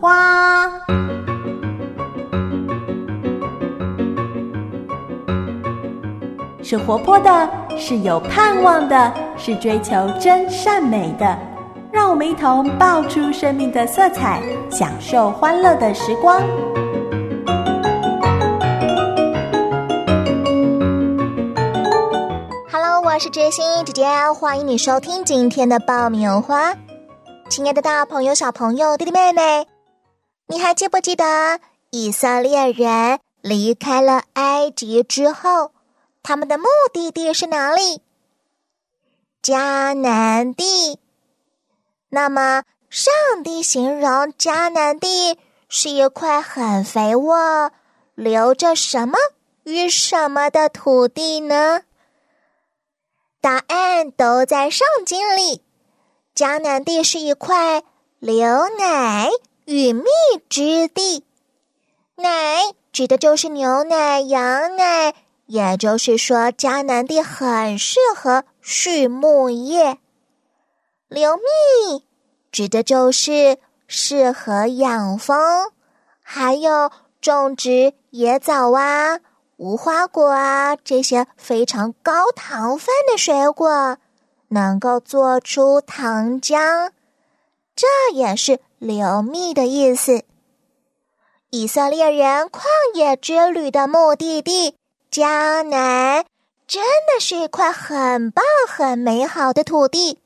花》。是活泼的，是有盼望的，是追求真善美的。让我们一同爆出生命的色彩，享受欢乐的时光。Hello，我是知心姐姐，欢迎你收听今天的爆米花。亲爱的大朋友、小朋友、弟弟妹妹，你还记不记得以色列人离开了埃及之后？他们的目的地是哪里？迦南地。那么，上帝形容迦南地是一块很肥沃、留着什么与什么的土地呢？答案都在圣经里。迦南地是一块流奶与蜜之地，奶指的就是牛奶、羊奶。也就是说，迦南地很适合畜牧业。流蜜指的就是适合养蜂，还有种植野枣啊、无花果啊这些非常高糖分的水果，能够做出糖浆。这也是流蜜的意思。以色列人旷野之旅的目的地。迦南真的是一块很棒、很美好的土地。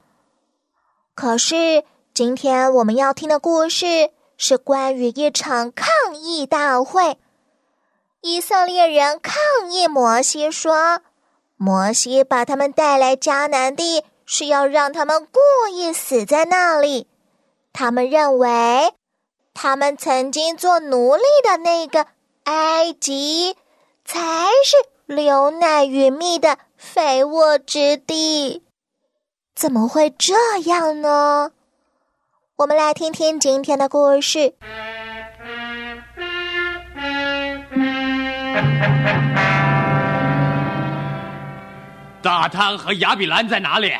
可是，今天我们要听的故事是关于一场抗议大会。以色列人抗议摩西说：“摩西把他们带来迦南地，是要让他们故意死在那里。他们认为，他们曾经做奴隶的那个埃及。”才是流奶与蜜的肥沃之地，怎么会这样呢？我们来听听今天的故事。大汤和亚比兰在哪里？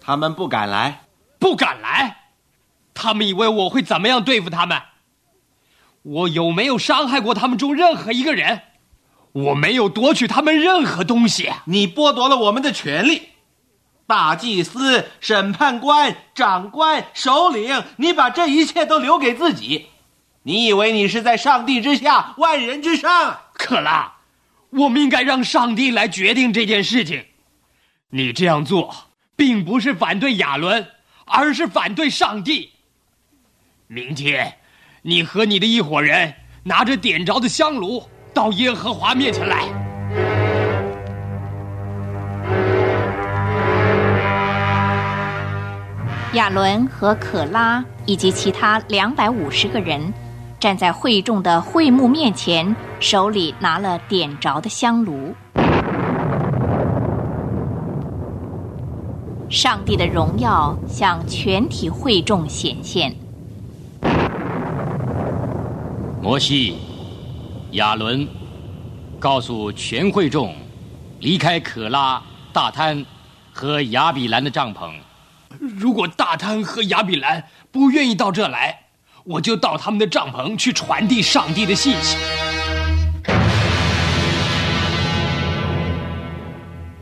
他们不敢来，不敢来。他们以为我会怎么样对付他们？我有没有伤害过他们中任何一个人？我没有夺取他们任何东西，你剥夺了我们的权利。大祭司、审判官、长官、首领，你把这一切都留给自己。你以为你是在上帝之下，万人之上？克拉，我们应该让上帝来决定这件事情。你这样做，并不是反对亚伦，而是反对上帝。明天，你和你的一伙人拿着点着的香炉。到耶和华面前来。亚伦和可拉以及其他两百五十个人站在会众的会幕面前，手里拿了点着的香炉。上帝的荣耀向全体会众显现。摩西。亚伦告诉全会众，离开可拉、大滩和亚比兰的帐篷。如果大滩和亚比兰不愿意到这来，我就到他们的帐篷去传递上帝的信息。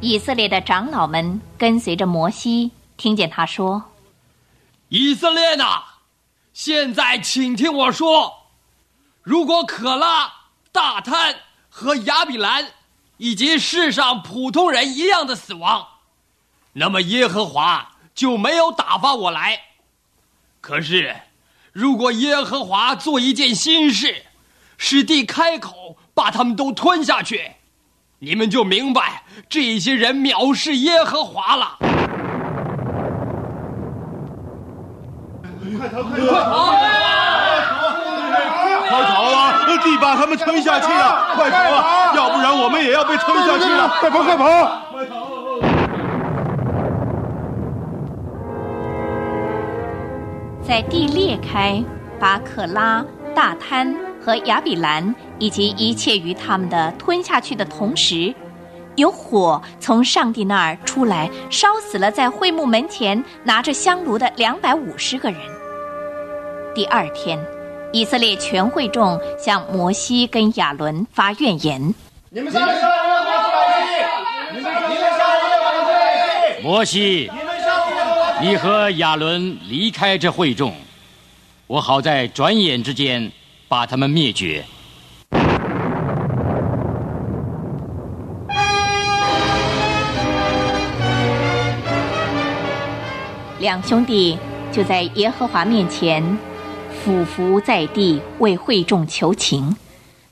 以色列的长老们跟随着摩西，听见他说：“以色列呐，现在请听我说，如果可拉。”大贪和亚比兰，以及世上普通人一样的死亡，那么耶和华就没有打发我来。可是，如果耶和华做一件新事，使地开口把他们都吞下去，你们就明白这些人藐视耶和华了。快逃！快逃！地把他们吞下去啊，快跑啊！要不然我们也要被吞下去了！快跑，快跑！快跑！在地裂开，把可拉、大滩和亚比兰以及一切与他们的吞下去的同时，有火从上帝那儿出来，烧死了在会幕门前拿着香炉的两百五十个人。第二天。以色列全会众向摩西跟亚伦发怨言。你们上来！你们上来！摩西，你和亚伦离开这会众，我好在转眼之间把他们灭绝。两兄弟就在耶和华面前俯伏在地，为会众求情。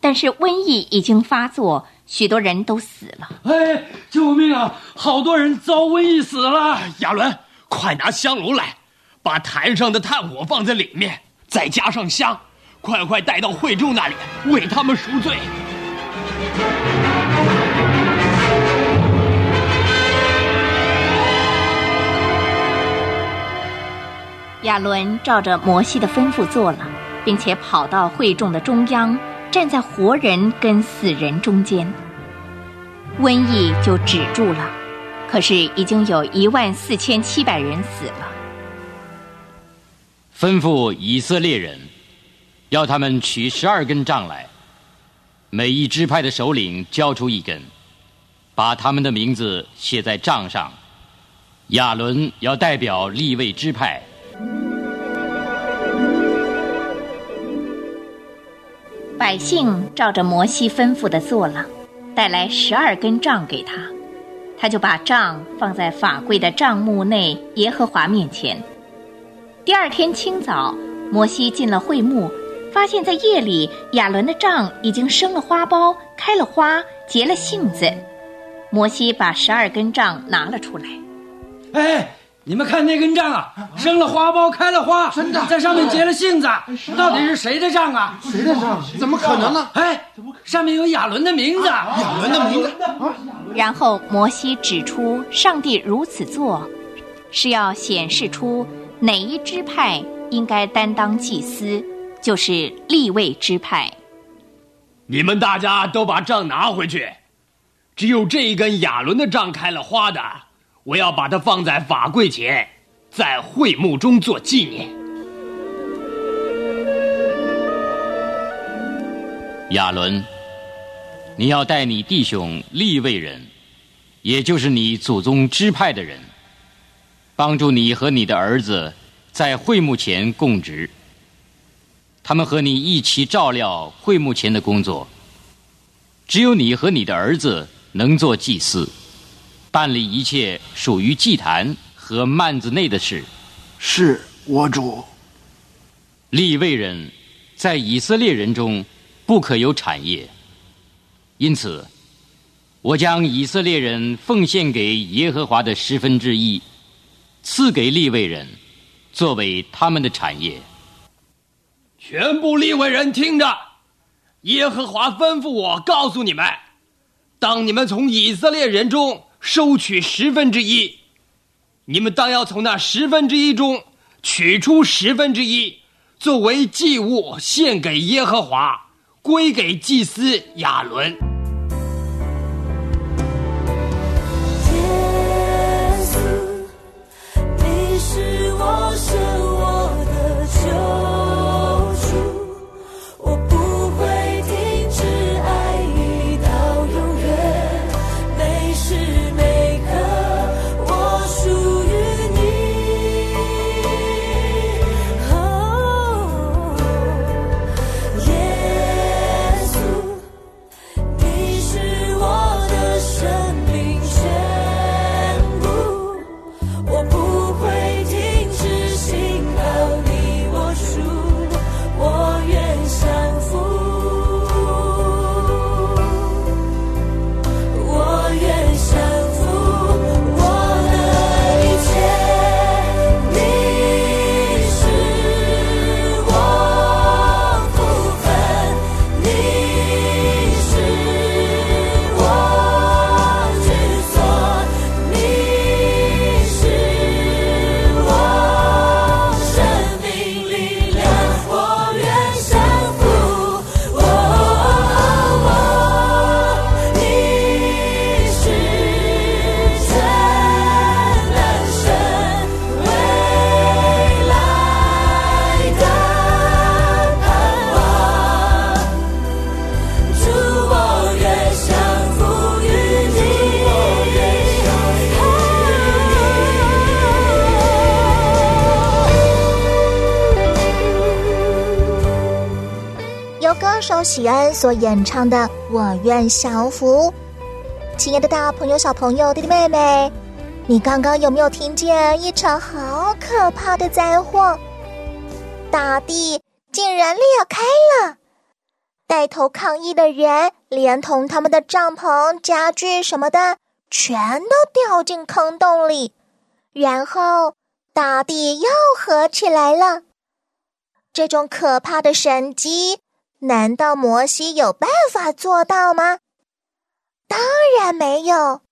但是瘟疫已经发作，许多人都死了。哎，救命啊！好多人遭瘟疫死了。亚伦，快拿香炉来，把坛上的炭火放在里面，再加上香，快快带到会众那里，为他们赎罪。亚伦照着摩西的吩咐做了，并且跑到会众的中央，站在活人跟死人中间。瘟疫就止住了，可是已经有一万四千七百人死了。吩咐以色列人，要他们取十二根杖来，每一支派的首领交出一根，把他们的名字写在杖上。亚伦要代表立位支派。百姓照着摩西吩咐的做了，带来十二根杖给他，他就把杖放在法柜的帐幕内耶和华面前。第二天清早，摩西进了会幕，发现在夜里亚伦的杖已经生了花苞，开了花，结了杏子。摩西把十二根杖拿了出来。哎，你们看那根杖啊，生了花苞，开了花，真的，在上面结了杏子，到底是谁的杖啊？谁的杖？怎么可能呢？哎，上面有亚伦的名字。亚伦的名字。然后摩西指出，上帝如此做，是要显示出哪一支派应该担当祭司，就是立位支派。你们大家都把杖拿回去，只有这一根亚伦的杖开了花的。我要把它放在法柜前，在会幕中做纪念。亚伦，你要带你弟兄立位人，也就是你祖宗支派的人，帮助你和你的儿子在会幕前供职。他们和你一起照料会幕前的工作。只有你和你的儿子能做祭司。办理一切属于祭坛和幔子内的事。是我主。立位人，在以色列人中不可有产业。因此，我将以色列人奉献给耶和华的十分之一，赐给立位人，作为他们的产业。全部立位人听着，耶和华吩咐我告诉你们：当你们从以色列人中。收取十分之一，你们当要从那十分之一中取出十分之一，作为祭物献给耶和华，归给祭司亚伦。周喜恩所演唱的《我愿降服》。亲爱的大朋友、小朋友、弟弟妹妹，你刚刚有没有听见一场好可怕的灾祸？大地竟然裂开了，带头抗议的人连同他们的帐篷、家具什么的，全都掉进坑洞里，然后大地又合起来了。这种可怕的神迹，难道摩西有办法做到吗？当然没有。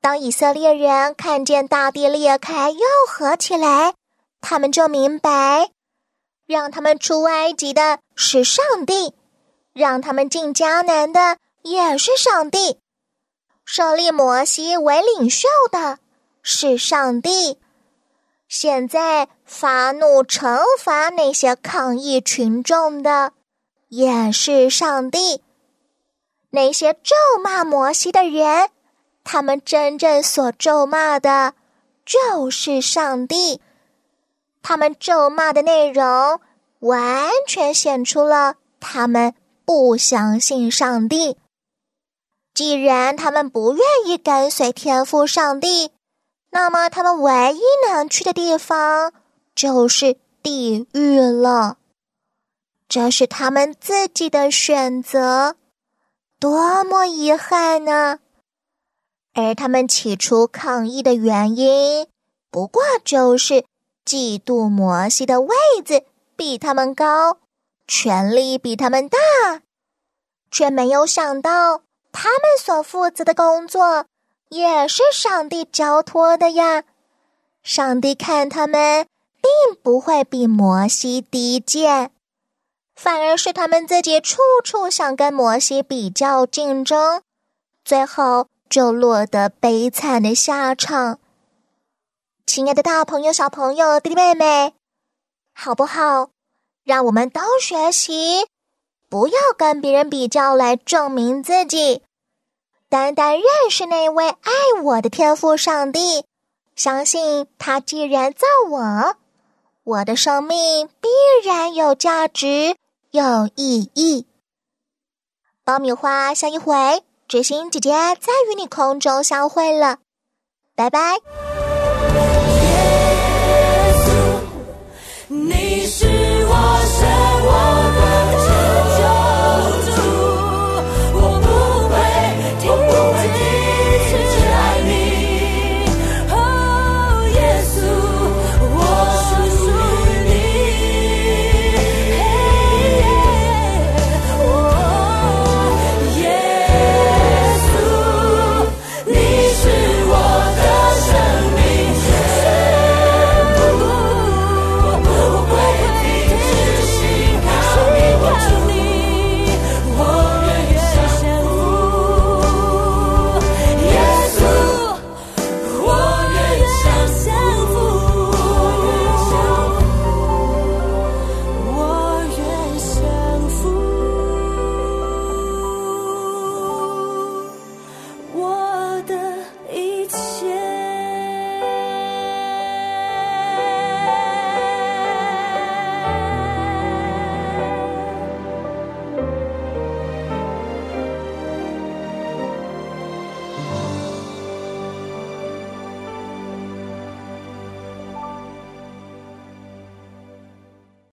当以色列人看见大地裂开又合起来，他们就明白，让他们出埃及的是上帝，让他们进迦南的也是上帝，设立摩西为领袖的是上帝。现在发怒惩罚那些抗议群众的，也是上帝。那些咒骂摩西的人，他们真正所咒骂的，就是上帝。他们咒骂的内容，完全显出了他们不相信上帝。既然他们不愿意跟随天父上帝。那么，他们唯一能去的地方就是地狱了。这是他们自己的选择，多么遗憾呢！而他们起初抗议的原因，不过就是嫉妒摩西的位子比他们高，权力比他们大，却没有想到他们所负责的工作。也是上帝交托的呀。上帝看他们，并不会比摩西低贱，反而是他们自己处处想跟摩西比较竞争，最后就落得悲惨的下场。亲爱的大朋友、小朋友、弟弟妹妹，好不好？让我们都学习，不要跟别人比较来证明自己。单单认识那位爱我的天赋上帝，相信他既然造我，我的生命必然有价值、有意义。爆米花，下一回知心姐姐再与你空中相会了，拜拜。